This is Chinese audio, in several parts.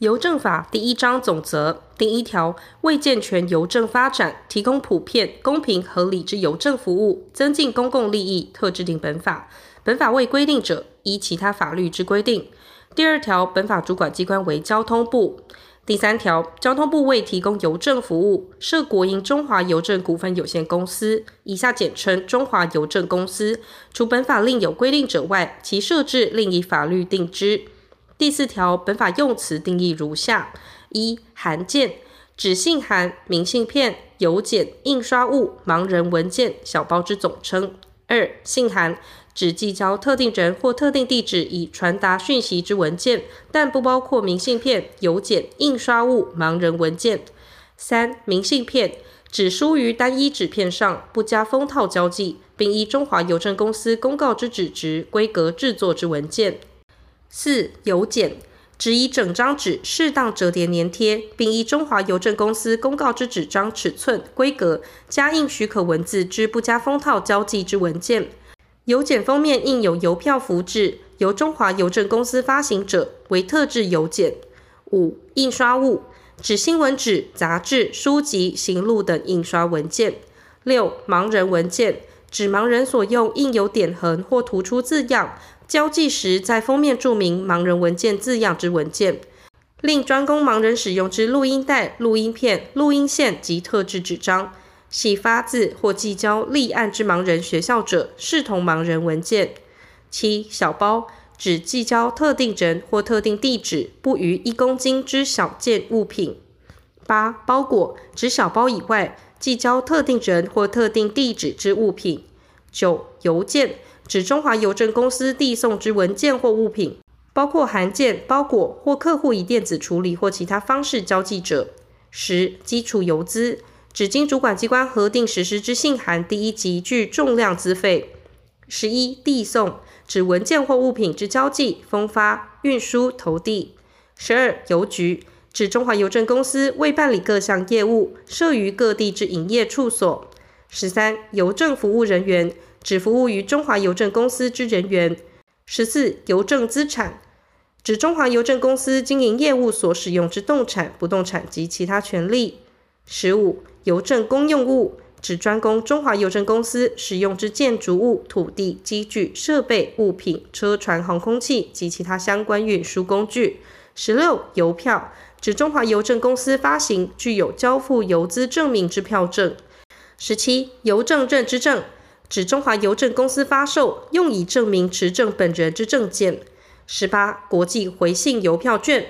邮政法第一章总则第一条，为健全邮政发展，提供普遍、公平、合理之邮政服务，增进公共利益，特制定本法。本法未规定者，依其他法律之规定。第二条，本法主管机关为交通部。第三条，交通部为提供邮政服务，设国营中华邮政股份有限公司（以下简称中华邮政公司）。除本法另有规定者外，其设置另以法律定之。第四条，本法用词定义如下：一、函件，指信函、明信片、邮件、印刷物、盲人文件、小包之总称；二、信函，指寄交特定人或特定地址以传达讯息之文件，但不包括明信片、邮件、印刷物、盲人文件；三、明信片，指书于单一纸片上，不加封套胶记，并依中华邮政公司公告之纸质规格制作之文件。四、邮件，指以整张纸适当折叠粘贴，并依中华邮政公司公告之纸张尺寸规格加印许可文字之不加封套胶记之文件。邮件封面印有邮票符志，由中华邮政公司发行者为特制邮件。五、印刷物，指新闻纸、杂志、书籍、行录等印刷文件。六、盲人文件，指盲人所用印有点横或突出字样。交寄时，在封面注明“盲人文件”字样之文件，另专供盲人使用之录音带、录音片、录音线及特制纸张，系发自或寄交立案之盲人学校者，视同盲人文件。七、小包指寄交特定人或特定地址不逾一公斤之小件物品。八、包裹指小包以外寄交特定人或特定地址之物品。九、邮件。指中华邮政公司递送之文件或物品，包括函件、包裹或客户以电子处理或其他方式交寄者。十、基础邮资，指经主管机关核定实施之信函第一级具重量资费。十一、递送，指文件或物品之交寄、封发、运输、投递。十二、邮局，指中华邮政公司为办理各项业务，设于各地之营业处所。十三、邮政服务人员。指服务于中华邮政公司之人员。十四、邮政资产，指中华邮政公司经营业务所使用之动产、不动产及其他权利。十五、邮政公用物，指专供中华邮政公司使用之建筑物、土地、机具、设备、物品、车船、航空器及其他相关运输工具。十六、邮票，指中华邮政公司发行具有交付邮资证明之票证。十七、邮政认之证。指中华邮政公司发售用以证明持证本人之证件。十八、国际回信邮票券，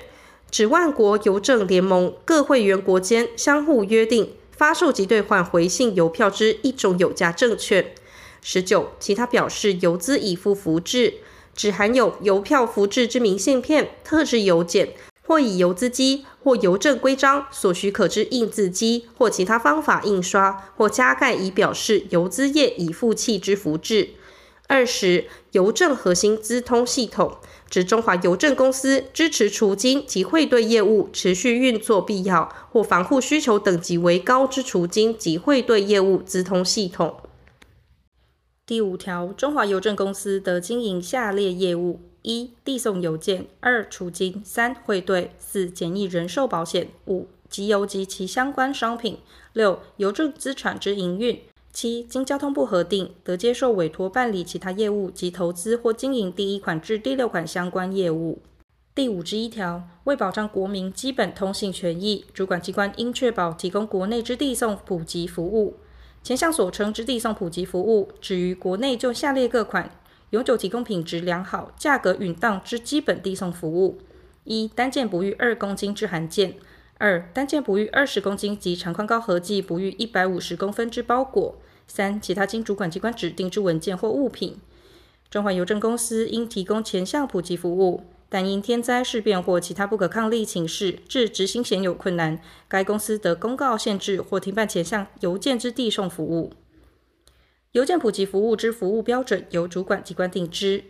指万国邮政联盟各会员国间相互约定发售及兑换回信邮票之一种有价证券。十九、其他表示邮资已付符志，指含有邮票符志之明信片、特制邮件。或以邮资机或邮政规章所许可之印字机或其他方法印刷或加盖以表示邮资业已付契之符志。二十、邮政核心资通系统，指中华邮政公司支持储金及汇兑业务持续运作必要或防护需求等级为高之储金及汇兑业务资通系统。第五条，中华邮政公司得经营下列业务。一、递送邮件；二、储金；三、汇兑；四、简易人寿保险；五、集邮及其相关商品；六、邮政资产之营运；七、经交通部核定，得接受委托办理其他业务及投资或经营第一款至第六款相关业务。第五之一条，为保障国民基本通信权益，主管机关应确保提供国内之递送普及服务。前项所称之递送普及服务，指于国内就下列各款。永久提供品质良好、价格允当之基本递送服务：一、单件不逾二公斤之函件；二、单件不逾二十公斤及长宽高合计不逾一百五十公分之包裹；三、其他经主管机关指定之文件或物品。中华邮政公司应提供前项普及服务，但因天灾事变或其他不可抗力情势致执行显有困难，该公司得公告限制或停办前项邮件之递送服务。邮件普及服务之服务标准由主管机关定之。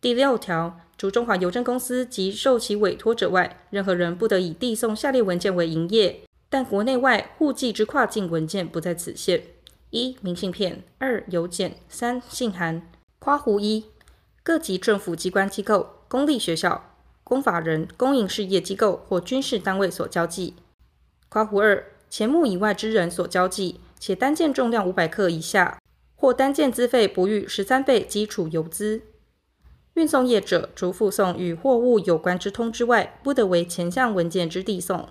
第六条，除中华邮政公司及受其委托者外，任何人不得以递送下列文件为营业，但国内外互寄之跨境文件不在此限：一、明信片；二、邮件；三、信函。括弧一，各级政府机关机构、公立学校、公法人、公营事业机构或军事单位所交寄。括弧二，前目以外之人所交寄，且单件重量五百克以下，或单件资费不逾十三倍基础邮资。运送业者，除附送与货物有关之通知外，不得为前项文件之递送。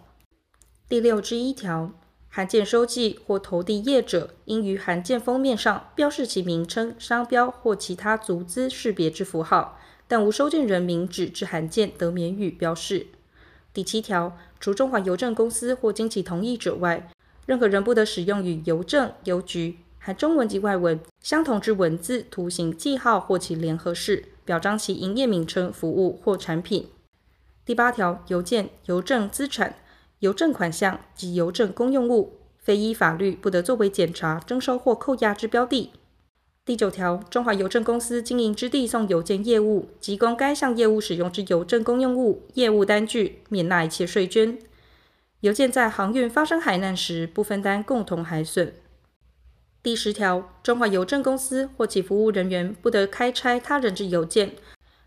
第六之一条。函件收寄或投递业者，应于函件封面上标示其名称、商标或其他足资识别之符号，但无收件人名指之函件，得免予标示。第七条，除中华邮政公司或经其同意者外，任何人不得使用与邮政、邮局含中文及外文相同之文字、图形、记号或其联合式，表彰其营业名称、服务或产品。第八条，邮件、邮政资产。邮政款项及邮政公用物，非依法律不得作为检查、征收或扣押之标的。第九条，中华邮政公司经营之递送邮件业务及供该项业务使用之邮政公用物、业务单据，免纳一切税捐。邮件在航运发生海难时，不分担共同海损。第十条，中华邮政公司或其服务人员不得开拆他人之邮件，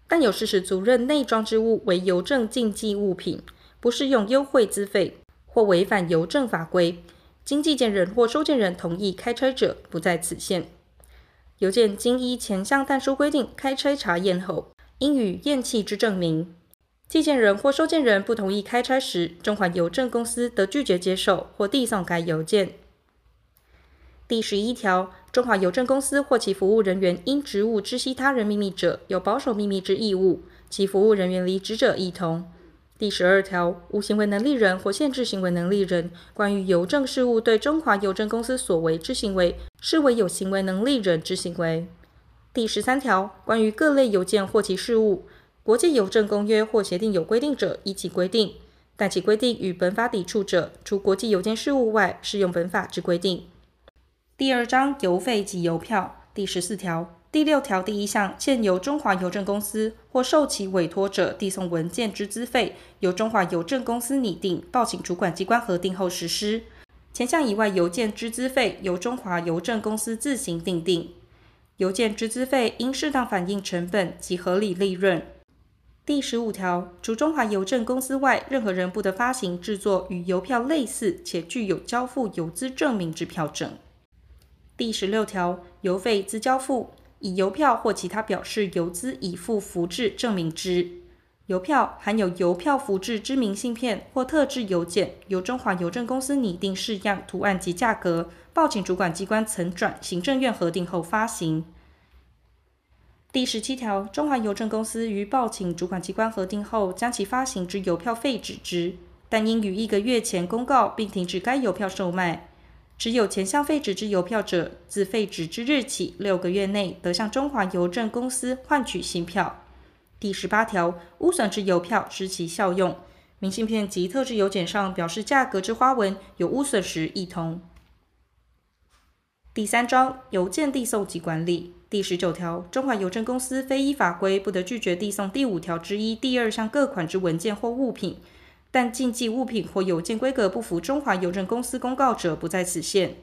但有事实足认内装之物为邮政禁忌物品。不适用优惠资费或违反邮政法规，经寄件人或收件人同意开拆者，不在此限。邮件经依前项但书规定开拆查验后，应予验弃之证明。寄件人或收件人不同意开拆时，中华邮政公司得拒绝接受或递送该邮件。第十一条，中华邮政公司或其服务人员因职务知悉他人秘密者，有保守秘密之义务，其服务人员离职者亦同。第十二条，无行为能力人或限制行为能力人，关于邮政事务对中华邮政公司所为之行为，视为有行为能力人之行为。第十三条，关于各类邮件或其事务，国际邮政公约或协定有规定者，依其规定；但其规定与本法抵触者，除国际邮件事务外，适用本法之规定。第二章邮费及邮票第十四条。第六条第一项，现由中华邮政公司或受其委托者递送文件之资费，由中华邮政公司拟定，报请主管机关核定后实施。前项以外邮件之资费，由中华邮政公司自行订定。邮件之资费应适当反映成本及合理利润。第十五条，除中华邮政公司外，任何人不得发行、制作与邮票类似且具有交付邮资证明之票证。第十六条，邮费自交付。以邮票或其他表示邮资已付符志证明之邮票，含有邮票符志之明信片或特制邮件，由中华邮政公司拟定式样、图案及价格，报请主管机关曾转行政院核定后发行。第十七条，中华邮政公司于报请主管机关核定后，将其发行之邮票废止之，但应于一个月前公告并停止该邮票售卖。持有前项废止之邮票者，自废止之日起六个月内，得向中华邮政公司换取新票。第十八条，污损之邮票失其效用，明信片及特制邮件上表示价格之花纹有污损时，亦同。第三章邮件递送及管理第十九条，中华邮政公司非依法规不得拒绝递送第五条之一第二项各款之文件或物品。但禁忌物品或邮件规格不符中华邮政公司公告者，不在此限。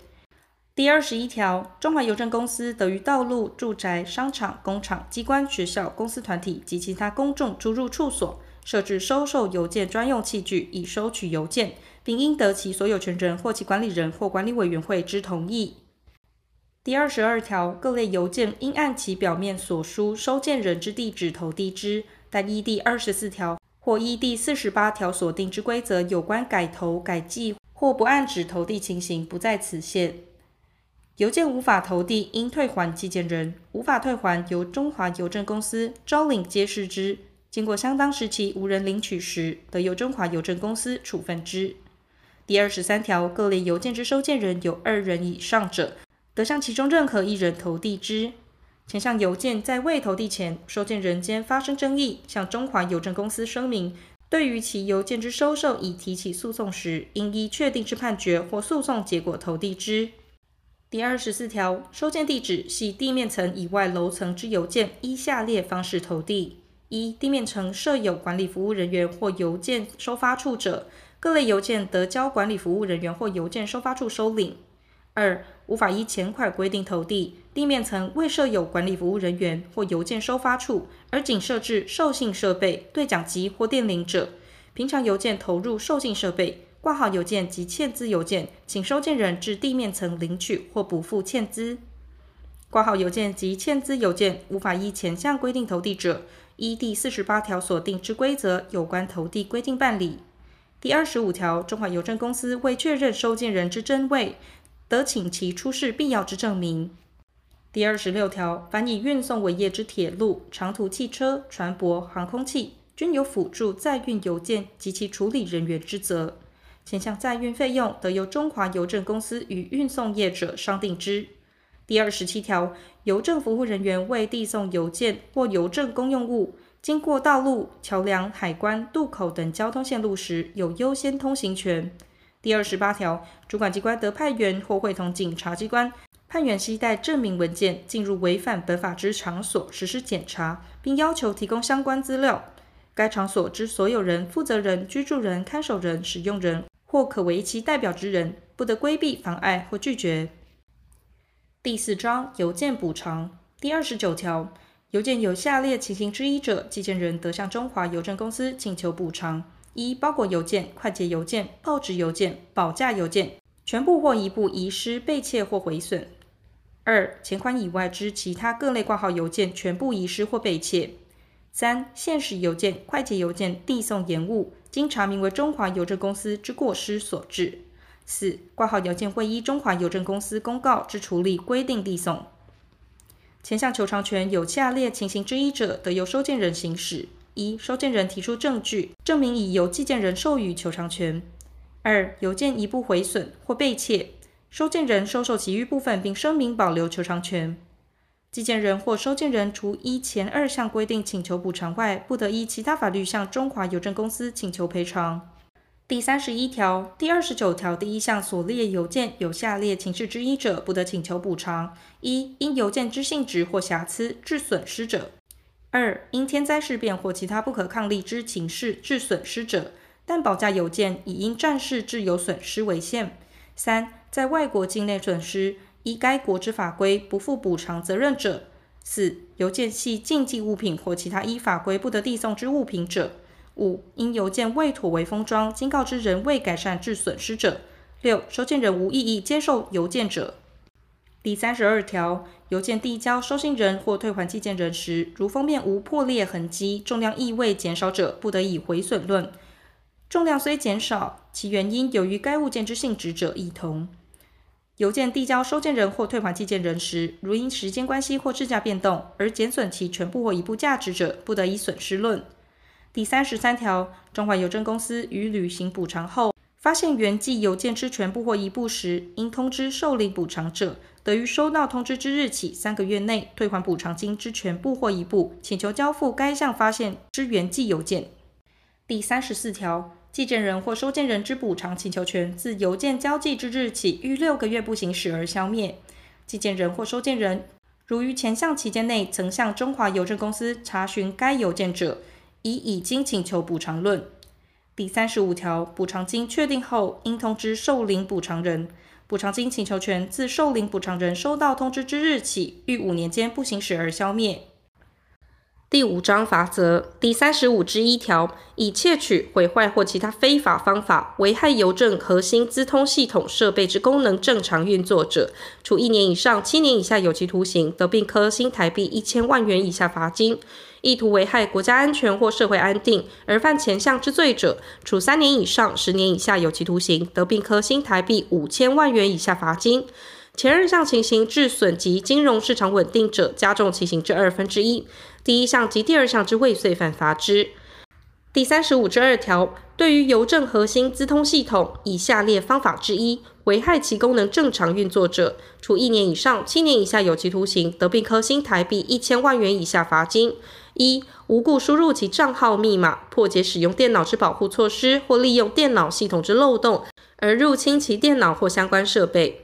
第二十一条，中华邮政公司得于道路、住宅、商场、工厂、机关、学校、公司团体及其他公众出入处所设置收受邮件专用器具，以收取邮件，并应得其所有权人或其管理人或管理委员会之同意。第二十二条，各类邮件应按其表面所书收件人之地址投递之，但依第二十四条。或依第四十八条所定之规则，有关改投、改寄或不按址投递情形，不在此限。邮件无法投递，应退还寄件人；无法退还，由中华邮政公司招领揭示之。经过相当时期无人领取时，得由中华邮政公司处分之。第二十三条，各类邮件之收件人有二人以上者，得向其中任何一人投递之。前项邮件在未投递前，收件人间发生争议，向中华邮政公司声明，对于其邮件之收受已提起诉讼时，应依确定之判决或诉讼结果投递之。第二十四条，收件地址系地面层以外楼层之邮件，依下列方式投递：一、地面层设有管理服务人员或邮件收发处者，各类邮件得交管理服务人员或邮件收发处收领；二、无法依前款规定投递，地面层未设有管理服务人员或邮件收发处，而仅设置受信设备、对讲机或电铃者，平常邮件投入受信设备、挂号邮件及欠资邮件，请收件人至地面层领取或补付欠资。挂号邮件及欠资邮件无法依前项规定投递者，依第四十八条所定之规则有关投递规定办理。第二十五条，中华邮政公司未确认收件人之真伪，得请其出示必要之证明。第二十六条，凡以运送为业之铁路、长途汽车、船舶、航空器，均有辅助载运邮件及其处理人员之责。前项载运费用得由中华邮政公司与运送业者商定之。第二十七条，邮政服务人员为递送邮件或邮政公用物，经过道路、桥梁、海关、渡口等交通线路时，有优先通行权。第二十八条，主管机关得派员或会同警察机关派员携带证明文件进入违反本法之场所实施检查，并要求提供相关资料。该场所之所有人、负责人、居住人、看守人、使用人或可为其代表之人，不得规避、妨碍或拒绝。第四章邮件补偿第二十九条，邮件有下列情形之一者，寄件人得向中华邮政公司请求补偿：一、包裹邮件、快捷邮件、报纸邮件、保价邮件全部或一部遗失、被窃或毁损；二、钱款以外之其他各类挂号邮件全部遗失或被窃；三、限时邮件、快捷邮件递送延误，经查明为中华邮政公司之过失所致。四、挂号邮件会依中华邮政公司公告之处理规定递送。前项求偿权有下列情形之一者，得由收件人行使：一、收件人提出证据，证明已由寄件人授予求偿权；二、邮件一部毁损或被窃，收件人收受其余部分，并声明保留求偿权。寄件人或收件人除依前二项规定请求补偿外，不得依其他法律向中华邮政公司请求赔偿。第三十一条、第二十九条第一项所列邮件有下列情事之一者，不得请求补偿：一、因邮件之性质或瑕疵致损失者；二、因天灾事变或其他不可抗力之情事致损失者，但保价邮件以因战事致有损失为限；三、在外国境内损失，依该国之法规不负补偿责任者；四、邮件系禁忌物品或其他依法规不得递送之物品者。五、因邮件未妥为封装，经告知人未改善致损失者；六、收件人无异议接受邮件者。第三十二条，邮件递交收信人或退还寄件人时，如封面无破裂痕迹，重量亦未减少者，不得以毁损论；重量虽减少，其原因由于该物件之性质者，亦同。邮件递交收件人或退还寄件人时，如因时间关系或制价变动而减损其全部或一部价值者，不得以损失论。第三十三条，中华邮政公司于履行补偿后，发现原寄邮件之全部或一部时，应通知受领补偿者，得于收到通知之日起三个月内退还补偿金之全部或一部，请求交付该项发现之原寄邮件。第三十四条，寄件人或收件人之补偿请求权，自邮件交寄之日起逾六个月不行使而消灭。寄件人或收件人如于前项期间内曾向中华邮政公司查询该邮件者，以已经请求补偿论。第三十五条，补偿金确定后，应通知受领补偿人。补偿金请求权自受领补偿人收到通知之日起，逾五年间不行使而消灭。第五章法则第三十五之一条，以窃取、毁坏或其他非法方法危害邮政核心资通系统设备之功能正常运作者，处一年以上七年以下有期徒刑，得并科新台币一千万元以下罚金；意图危害国家安全或社会安定而犯前项之罪者，处三年以上十年以下有期徒刑，得并科新台币五千万元以下罚金。前二项情形致损及金融市场稳定者，加重其刑至二分之一。第一项及第二项之未遂犯罚之。第三十五之二条，对于邮政核心资通系统以下列方法之一危害其功能正常运作者，处一年以上七年以下有期徒刑，得并科新台币一千万元以下罚金。一、无故输入其账号密码，破解使用电脑之保护措施，或利用电脑系统之漏洞而入侵其电脑或相关设备。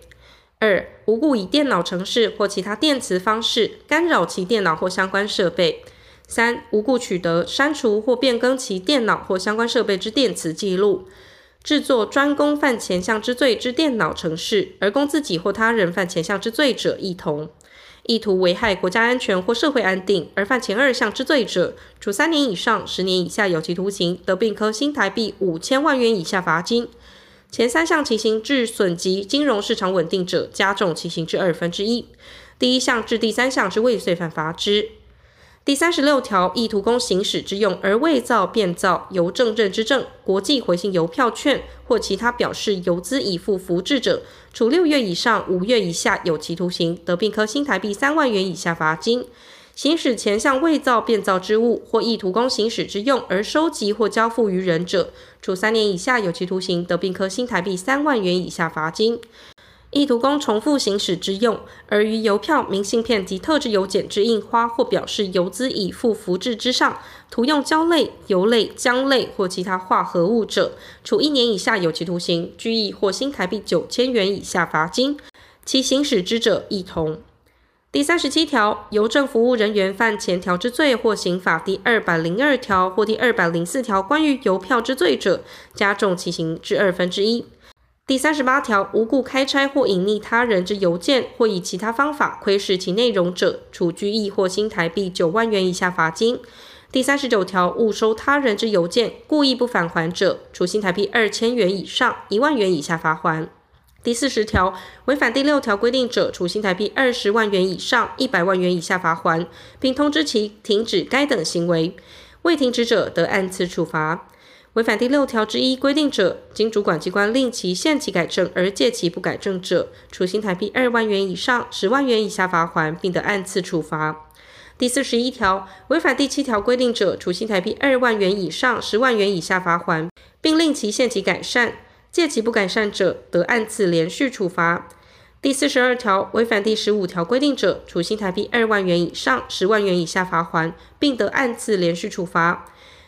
二、无故以电脑程式或其他电磁方式干扰其电脑或相关设备。三、无故取得、删除或变更其电脑或相关设备之电磁记录。制作专供犯前项之罪之电脑程式，而供自己或他人犯前项之罪者，亦同。意图危害国家安全或社会安定而犯前二项之罪者，处三年以上十年以下有期徒刑，得并科新台币五千万元以下罚金。前三项情形致损及金融市场稳定者，加重其刑至二分之一。第一项至第三项之未遂犯罚之。第三十六条，意图供行使之用而伪造、变造邮政认知证、国际回信邮票券或其他表示邮资已付符志者，处六月以上五月以下有期徒刑，得并科新台币三万元以下罚金。行使前项伪造、变造之物或意图供行使之用而收集或交付于人者，处三年以下有期徒刑，得并科新台币三万元以下罚金。意图供重复行使之用，而于邮票、明信片及特制邮件之印花或表示邮资已付符志之上，涂用胶类、油类、浆类或其他化合物者，处一年以下有期徒刑、拘役或新台币九千元以下罚金。其行使之者，亦同。第三十七条，邮政服务人员犯前条之罪或刑法第二百零二条或第二百零四条关于邮票之罪者，加重其刑至二分之一。第三十八条，无故开拆或隐匿他人之邮件，或以其他方法窥视其内容者，处拘役或新台币九万元以下罚金。第三十九条，误收他人之邮件，故意不返还者，处新台币二千元以上一万元以下罚锾。第四十条，违反第六条规定者，处新台币二十万元以上一百万元以下罚锾，并通知其停止该等行为。未停止者，得按次处罚。违反第六条之一规定者，经主管机关令其限期改正而届期不改正者，处新台币二万元以上十万元以下罚锾，并得按次处罚。第四十一条，违反第七条规定者，处新台币二万元以上十万元以下罚锾，并令其限期改善；届期不改善者，得按次连续处罚。第四十二条，违反第十五条规定者，处新台币二万元以上十万元以下罚锾，并得按次连续处罚。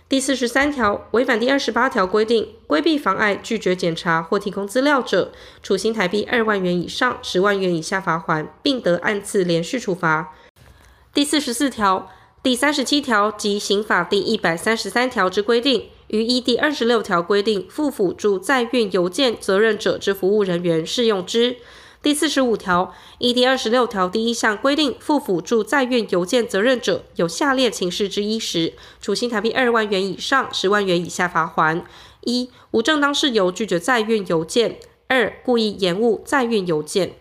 第四十三条，违反第二十八条规定，规避、妨碍、拒绝检查或提供资料者，处新台币二万元以上十万元以下罚锾，并得按次连续处罚。第四十四条、第三十七条及刑法第一百三十三条之规定，于依第二十六条规定负辅助载运邮件责任者之服务人员适用之。第四十五条，依第二十六条第一项规定，负辅助载运邮件责任者，有下列情事之一时，处新台币二万元以上十万元以下罚锾：一、无正当事由拒绝载运邮件；二、故意延误载运邮件。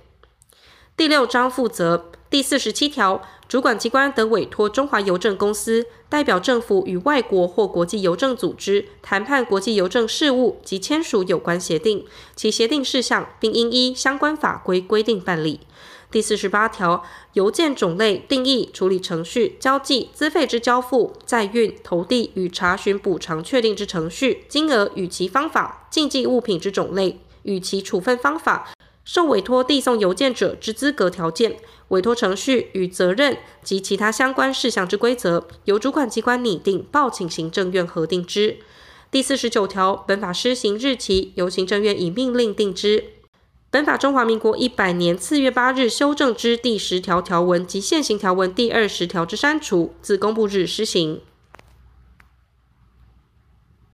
第六章负责。第四十七条，主管机关得委托中华邮政公司代表政府与外国或国际邮政组织谈判国际邮政事务及签署有关协定，其协定事项并应依相关法规规定办理。第四十八条，邮件种类、定义、处理程序、交寄、资费之交付、载运、投递与查询补偿确定之程序、金额与其方法、禁忌物品之种类与其处分方法。受委托递送邮件者之资格条件、委托程序与责任及其他相关事项之规则，由主管机关拟定，报请行政院核定之。第四十九条，本法施行日期由行政院以命令定之。本法中华民国一百年四月八日修正之第十条条文及现行条文第二十条之删除，自公布日施行。